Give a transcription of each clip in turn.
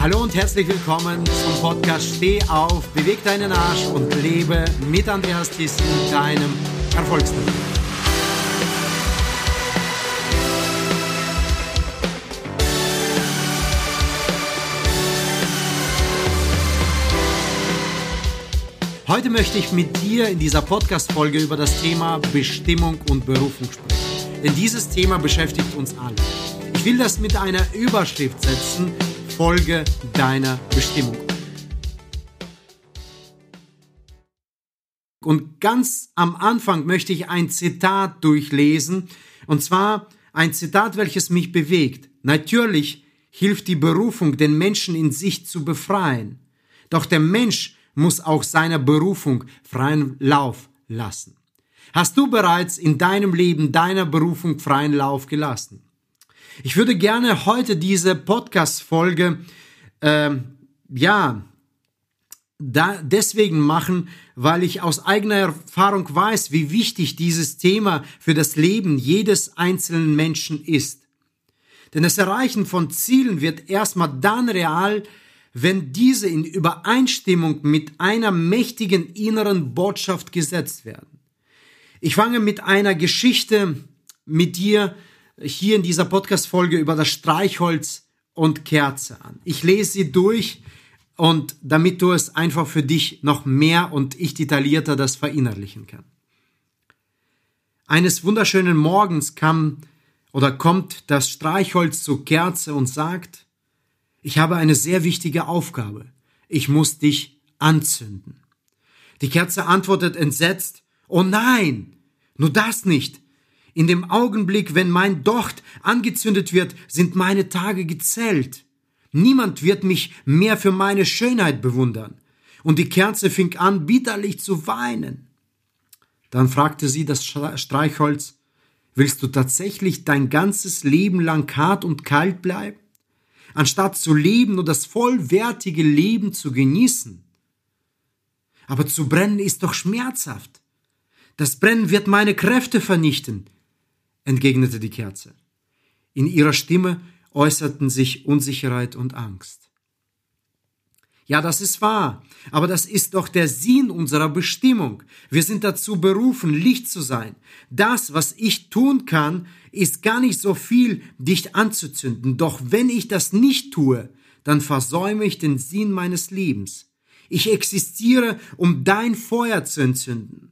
Hallo und herzlich willkommen zum Podcast Steh auf, beweg deinen Arsch und lebe mit Andreas Thyssen, deinem Erfolgstrainer. Heute möchte ich mit dir in dieser Podcast-Folge über das Thema Bestimmung und Berufung sprechen. Denn dieses Thema beschäftigt uns alle. Ich will das mit einer Überschrift setzen, Folge deiner Bestimmung. Und ganz am Anfang möchte ich ein Zitat durchlesen, und zwar ein Zitat, welches mich bewegt. Natürlich hilft die Berufung, den Menschen in sich zu befreien. Doch der Mensch muss auch seiner Berufung freien Lauf lassen. Hast du bereits in deinem Leben deiner Berufung freien Lauf gelassen? Ich würde gerne heute diese Podcast-Folge, äh, ja, da deswegen machen, weil ich aus eigener Erfahrung weiß, wie wichtig dieses Thema für das Leben jedes einzelnen Menschen ist. Denn das Erreichen von Zielen wird erstmal dann real, wenn diese in Übereinstimmung mit einer mächtigen inneren Botschaft gesetzt werden. Ich fange mit einer Geschichte mit dir hier in dieser Podcast-Folge über das Streichholz und Kerze an. Ich lese sie durch und damit du es einfach für dich noch mehr und ich detaillierter das verinnerlichen kann. Eines wunderschönen Morgens kam oder kommt das Streichholz zur Kerze und sagt, ich habe eine sehr wichtige Aufgabe. Ich muss dich anzünden. Die Kerze antwortet entsetzt, Oh nein, nur das nicht. In dem Augenblick, wenn mein Docht angezündet wird, sind meine Tage gezählt. Niemand wird mich mehr für meine Schönheit bewundern. Und die Kerze fing an, bitterlich zu weinen. Dann fragte sie das Streichholz, willst du tatsächlich dein ganzes Leben lang hart und kalt bleiben? Anstatt zu leben und das vollwertige Leben zu genießen. Aber zu brennen ist doch schmerzhaft. Das Brennen wird meine Kräfte vernichten entgegnete die Kerze. In ihrer Stimme äußerten sich Unsicherheit und Angst. Ja, das ist wahr, aber das ist doch der Sinn unserer Bestimmung. Wir sind dazu berufen, Licht zu sein. Das, was ich tun kann, ist gar nicht so viel, dich anzuzünden. Doch wenn ich das nicht tue, dann versäume ich den Sinn meines Lebens. Ich existiere, um dein Feuer zu entzünden.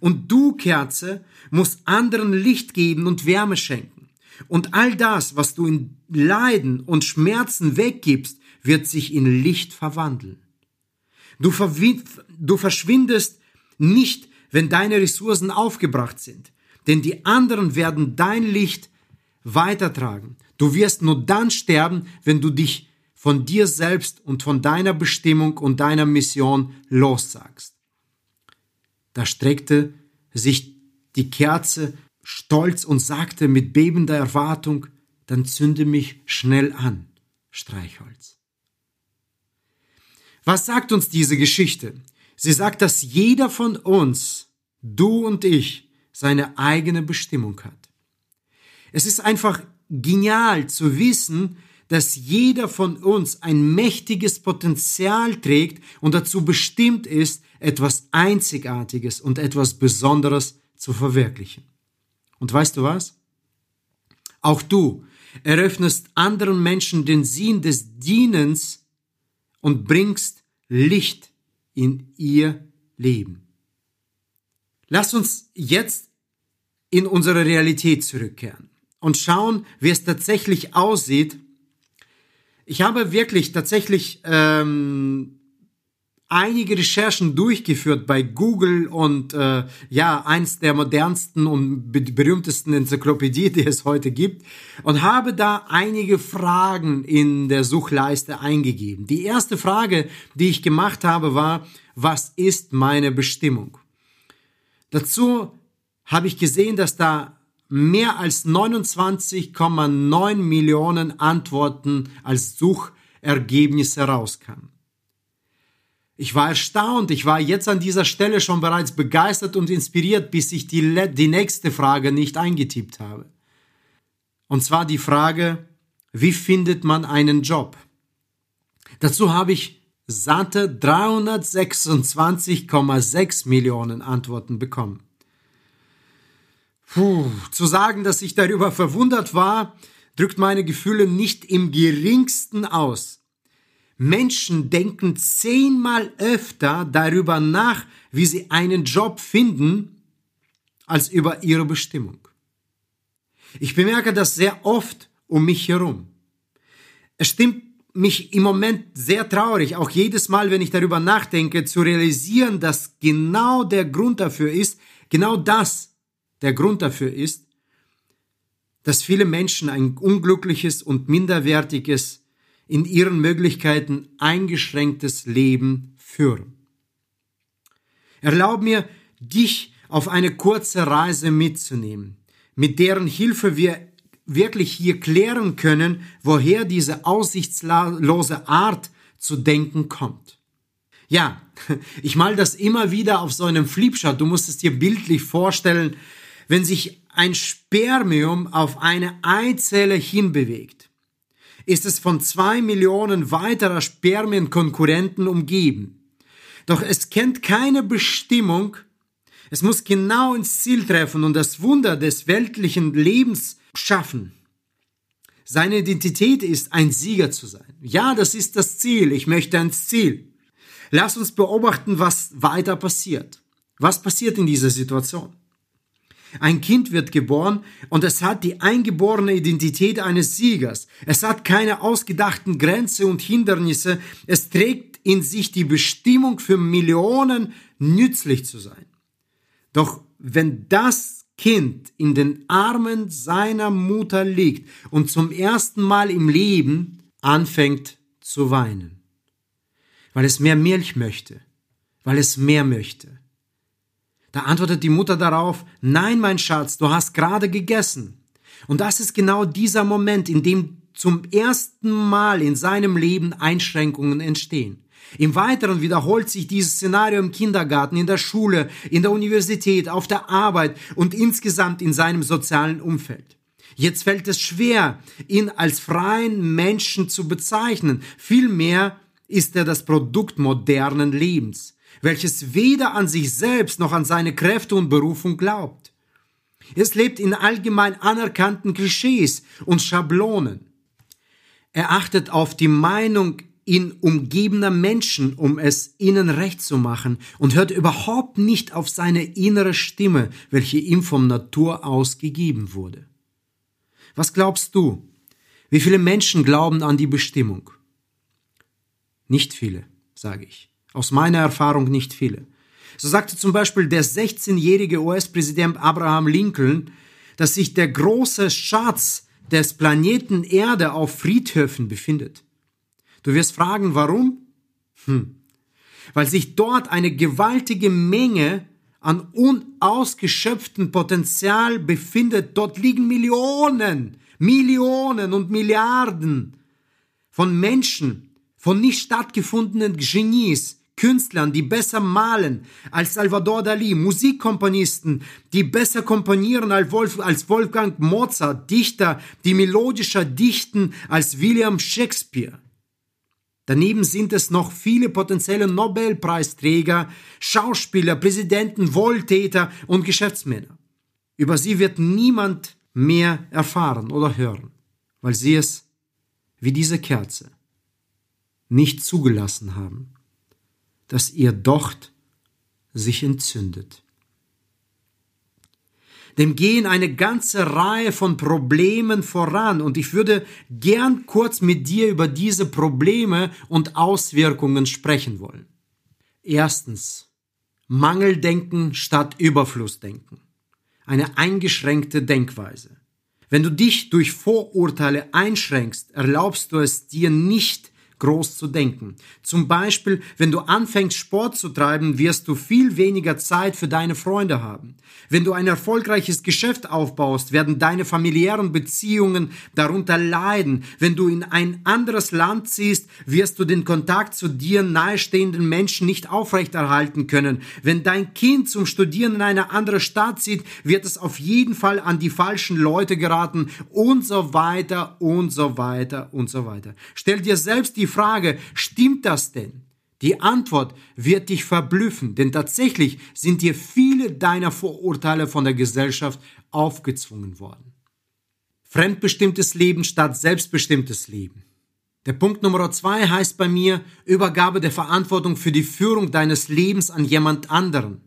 Und du, Kerze, musst anderen Licht geben und Wärme schenken. Und all das, was du in Leiden und Schmerzen weggibst, wird sich in Licht verwandeln. Du, du verschwindest nicht, wenn deine Ressourcen aufgebracht sind, denn die anderen werden dein Licht weitertragen. Du wirst nur dann sterben, wenn du dich von dir selbst und von deiner Bestimmung und deiner Mission lossagst. Da streckte sich die Kerze stolz und sagte mit bebender Erwartung, dann zünde mich schnell an, Streichholz. Was sagt uns diese Geschichte? Sie sagt, dass jeder von uns, du und ich, seine eigene Bestimmung hat. Es ist einfach genial zu wissen, dass jeder von uns ein mächtiges Potenzial trägt und dazu bestimmt ist, etwas Einzigartiges und etwas Besonderes zu verwirklichen. Und weißt du was? Auch du eröffnest anderen Menschen den Sinn des Dienens und bringst Licht in ihr Leben. Lass uns jetzt in unsere Realität zurückkehren und schauen, wie es tatsächlich aussieht, ich habe wirklich tatsächlich ähm, einige Recherchen durchgeführt bei Google und äh, ja, eins der modernsten und berühmtesten Enzyklopädie, die es heute gibt, und habe da einige Fragen in der Suchleiste eingegeben. Die erste Frage, die ich gemacht habe, war, was ist meine Bestimmung? Dazu habe ich gesehen, dass da mehr als 29,9 Millionen Antworten als Suchergebnis herauskamen. Ich war erstaunt, ich war jetzt an dieser Stelle schon bereits begeistert und inspiriert, bis ich die, die nächste Frage nicht eingetippt habe. Und zwar die Frage, wie findet man einen Job? Dazu habe ich satte 326,6 Millionen Antworten bekommen. Puh, zu sagen, dass ich darüber verwundert war, drückt meine Gefühle nicht im geringsten aus. Menschen denken zehnmal öfter darüber nach, wie sie einen Job finden, als über ihre Bestimmung. Ich bemerke das sehr oft um mich herum. Es stimmt mich im Moment sehr traurig, auch jedes Mal, wenn ich darüber nachdenke, zu realisieren, dass genau der Grund dafür ist, genau das der Grund dafür ist, dass viele Menschen ein unglückliches und minderwertiges, in ihren Möglichkeiten eingeschränktes Leben führen. Erlaub mir, dich auf eine kurze Reise mitzunehmen, mit deren Hilfe wir wirklich hier klären können, woher diese aussichtslose Art zu denken kommt. Ja, ich mal das immer wieder auf so einem Flipchart. Du musst es dir bildlich vorstellen, wenn sich ein Spermium auf eine Eizelle hinbewegt, ist es von zwei Millionen weiterer Spermienkonkurrenten umgeben. Doch es kennt keine Bestimmung, es muss genau ins Ziel treffen und das Wunder des weltlichen Lebens schaffen. Seine Identität ist, ein Sieger zu sein. Ja, das ist das Ziel. Ich möchte ans Ziel. Lass uns beobachten, was weiter passiert. Was passiert in dieser Situation? Ein Kind wird geboren und es hat die eingeborene Identität eines Siegers. Es hat keine ausgedachten Grenzen und Hindernisse. Es trägt in sich die Bestimmung für Millionen nützlich zu sein. Doch wenn das Kind in den Armen seiner Mutter liegt und zum ersten Mal im Leben anfängt zu weinen, weil es mehr Milch möchte, weil es mehr möchte, da antwortet die Mutter darauf, nein, mein Schatz, du hast gerade gegessen. Und das ist genau dieser Moment, in dem zum ersten Mal in seinem Leben Einschränkungen entstehen. Im Weiteren wiederholt sich dieses Szenario im Kindergarten, in der Schule, in der Universität, auf der Arbeit und insgesamt in seinem sozialen Umfeld. Jetzt fällt es schwer, ihn als freien Menschen zu bezeichnen. Vielmehr ist er das Produkt modernen Lebens welches weder an sich selbst noch an seine Kräfte und Berufung glaubt. Es lebt in allgemein anerkannten Klischees und Schablonen. Er achtet auf die Meinung in umgebener Menschen, um es ihnen recht zu machen, und hört überhaupt nicht auf seine innere Stimme, welche ihm vom Natur aus gegeben wurde. Was glaubst du? Wie viele Menschen glauben an die Bestimmung? Nicht viele, sage ich. Aus meiner Erfahrung nicht viele. So sagte zum Beispiel der 16-jährige US-Präsident Abraham Lincoln, dass sich der große Schatz des Planeten Erde auf Friedhöfen befindet. Du wirst fragen, warum? Hm. Weil sich dort eine gewaltige Menge an unausgeschöpftem Potenzial befindet. Dort liegen Millionen, Millionen und Milliarden von Menschen, von nicht stattgefundenen Genies, Künstlern, die besser malen als Salvador Dali, Musikkomponisten, die besser komponieren als, Wolf, als Wolfgang Mozart, Dichter, die melodischer dichten als William Shakespeare. Daneben sind es noch viele potenzielle Nobelpreisträger, Schauspieler, Präsidenten, Wohltäter und Geschäftsmänner. Über sie wird niemand mehr erfahren oder hören, weil sie es, wie diese Kerze, nicht zugelassen haben dass ihr Docht sich entzündet. Dem gehen eine ganze Reihe von Problemen voran und ich würde gern kurz mit dir über diese Probleme und Auswirkungen sprechen wollen. Erstens, Mangeldenken statt Überflussdenken. Eine eingeschränkte Denkweise. Wenn du dich durch Vorurteile einschränkst, erlaubst du es dir nicht, groß zu denken. Zum Beispiel, wenn du anfängst Sport zu treiben, wirst du viel weniger Zeit für deine Freunde haben. Wenn du ein erfolgreiches Geschäft aufbaust, werden deine familiären Beziehungen darunter leiden. Wenn du in ein anderes Land ziehst, wirst du den Kontakt zu dir nahestehenden Menschen nicht aufrechterhalten können. Wenn dein Kind zum Studieren in eine andere Stadt zieht, wird es auf jeden Fall an die falschen Leute geraten und so weiter und so weiter und so weiter. Stell dir selbst die die Frage, stimmt das denn? Die Antwort wird dich verblüffen, denn tatsächlich sind dir viele deiner Vorurteile von der Gesellschaft aufgezwungen worden. Fremdbestimmtes Leben statt selbstbestimmtes Leben. Der Punkt Nummer zwei heißt bei mir Übergabe der Verantwortung für die Führung deines Lebens an jemand anderen.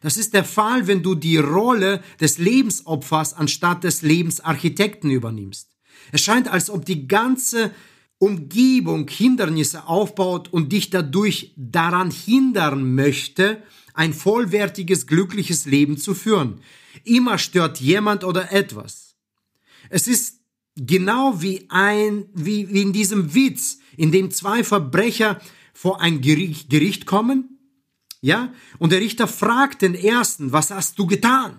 Das ist der Fall, wenn du die Rolle des Lebensopfers anstatt des Lebensarchitekten übernimmst. Es scheint, als ob die ganze Umgebung Hindernisse aufbaut und dich dadurch daran hindern möchte, ein vollwertiges, glückliches Leben zu führen. Immer stört jemand oder etwas. Es ist genau wie ein, wie, wie in diesem Witz, in dem zwei Verbrecher vor ein Gericht, Gericht kommen, ja, und der Richter fragt den ersten, was hast du getan?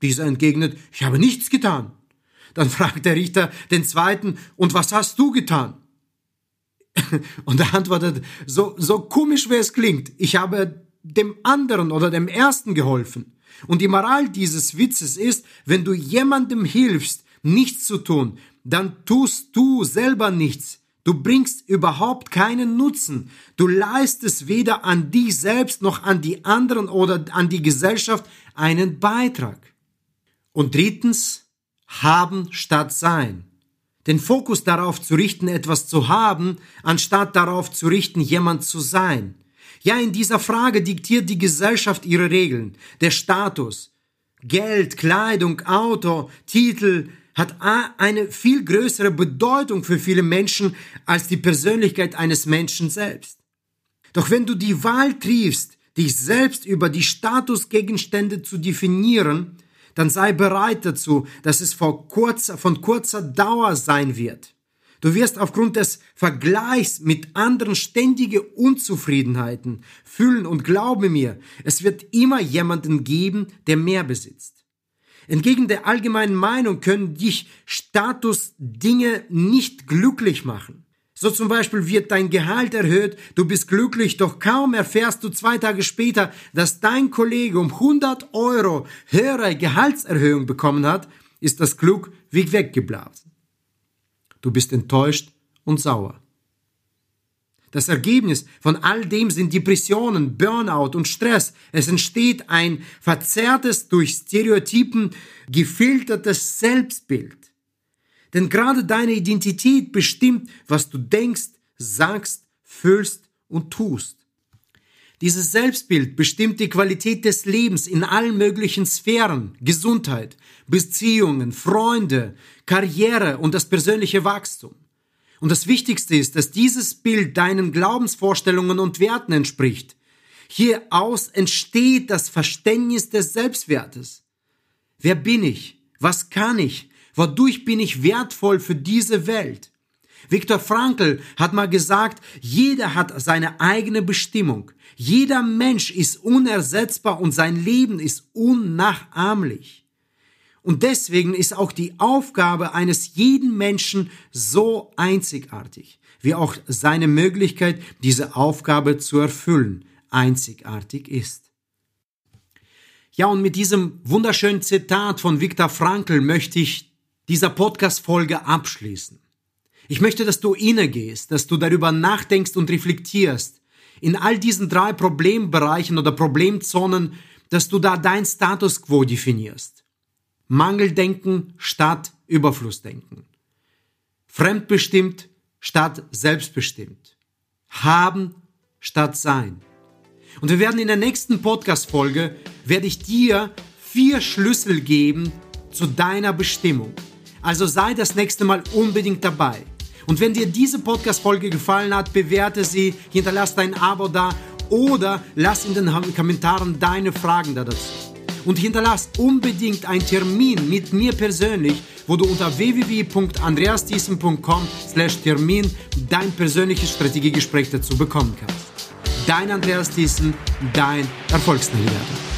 Dieser entgegnet, ich habe nichts getan. Dann fragt der Richter den zweiten, und was hast du getan? Und er antwortet, so, so komisch wie es klingt, ich habe dem anderen oder dem ersten geholfen. Und die Moral dieses Witzes ist, wenn du jemandem hilfst, nichts zu tun, dann tust du selber nichts. Du bringst überhaupt keinen Nutzen. Du leistest weder an dich selbst noch an die anderen oder an die Gesellschaft einen Beitrag. Und drittens, haben statt sein. Den Fokus darauf zu richten, etwas zu haben, anstatt darauf zu richten, jemand zu sein. Ja, in dieser Frage diktiert die Gesellschaft ihre Regeln. Der Status, Geld, Kleidung, Auto, Titel hat eine viel größere Bedeutung für viele Menschen als die Persönlichkeit eines Menschen selbst. Doch wenn du die Wahl triffst, dich selbst über die Statusgegenstände zu definieren, dann sei bereit dazu, dass es kurzer, von kurzer Dauer sein wird. Du wirst aufgrund des Vergleichs mit anderen ständige Unzufriedenheiten fühlen und glaube mir, es wird immer jemanden geben, der mehr besitzt. Entgegen der allgemeinen Meinung können dich Statusdinge nicht glücklich machen. So zum Beispiel wird dein Gehalt erhöht, du bist glücklich, doch kaum erfährst du zwei Tage später, dass dein Kollege um 100 Euro höhere Gehaltserhöhung bekommen hat, ist das Glück wie weggeblasen. Du bist enttäuscht und sauer. Das Ergebnis von all dem sind Depressionen, Burnout und Stress. Es entsteht ein verzerrtes, durch Stereotypen gefiltertes Selbstbild. Denn gerade deine Identität bestimmt, was du denkst, sagst, fühlst und tust. Dieses Selbstbild bestimmt die Qualität des Lebens in allen möglichen Sphären, Gesundheit, Beziehungen, Freunde, Karriere und das persönliche Wachstum. Und das Wichtigste ist, dass dieses Bild deinen Glaubensvorstellungen und Werten entspricht. Hieraus entsteht das Verständnis des Selbstwertes. Wer bin ich? Was kann ich? Wodurch bin ich wertvoll für diese Welt? Viktor Frankl hat mal gesagt, jeder hat seine eigene Bestimmung. Jeder Mensch ist unersetzbar und sein Leben ist unnachahmlich. Und deswegen ist auch die Aufgabe eines jeden Menschen so einzigartig, wie auch seine Möglichkeit, diese Aufgabe zu erfüllen, einzigartig ist. Ja, und mit diesem wunderschönen Zitat von Viktor Frankl möchte ich dieser Podcast-Folge abschließen. Ich möchte, dass du innegehst, dass du darüber nachdenkst und reflektierst. In all diesen drei Problembereichen oder Problemzonen, dass du da dein Status quo definierst. Mangeldenken statt Überflussdenken. Fremdbestimmt statt selbstbestimmt. Haben statt sein. Und wir werden in der nächsten Podcast-Folge, werde ich dir vier Schlüssel geben zu deiner Bestimmung. Also sei das nächste Mal unbedingt dabei. Und wenn dir diese Podcast-Folge gefallen hat, bewerte sie, hinterlass dein Abo da oder lass in den Kommentaren deine Fragen dazu. Und hinterlass unbedingt einen Termin mit mir persönlich, wo du unter www.andreasthiessen.com slash Termin dein persönliches Strategiegespräch dazu bekommen kannst. Dein Andreas Thiessen, dein Erfolgsnavigator.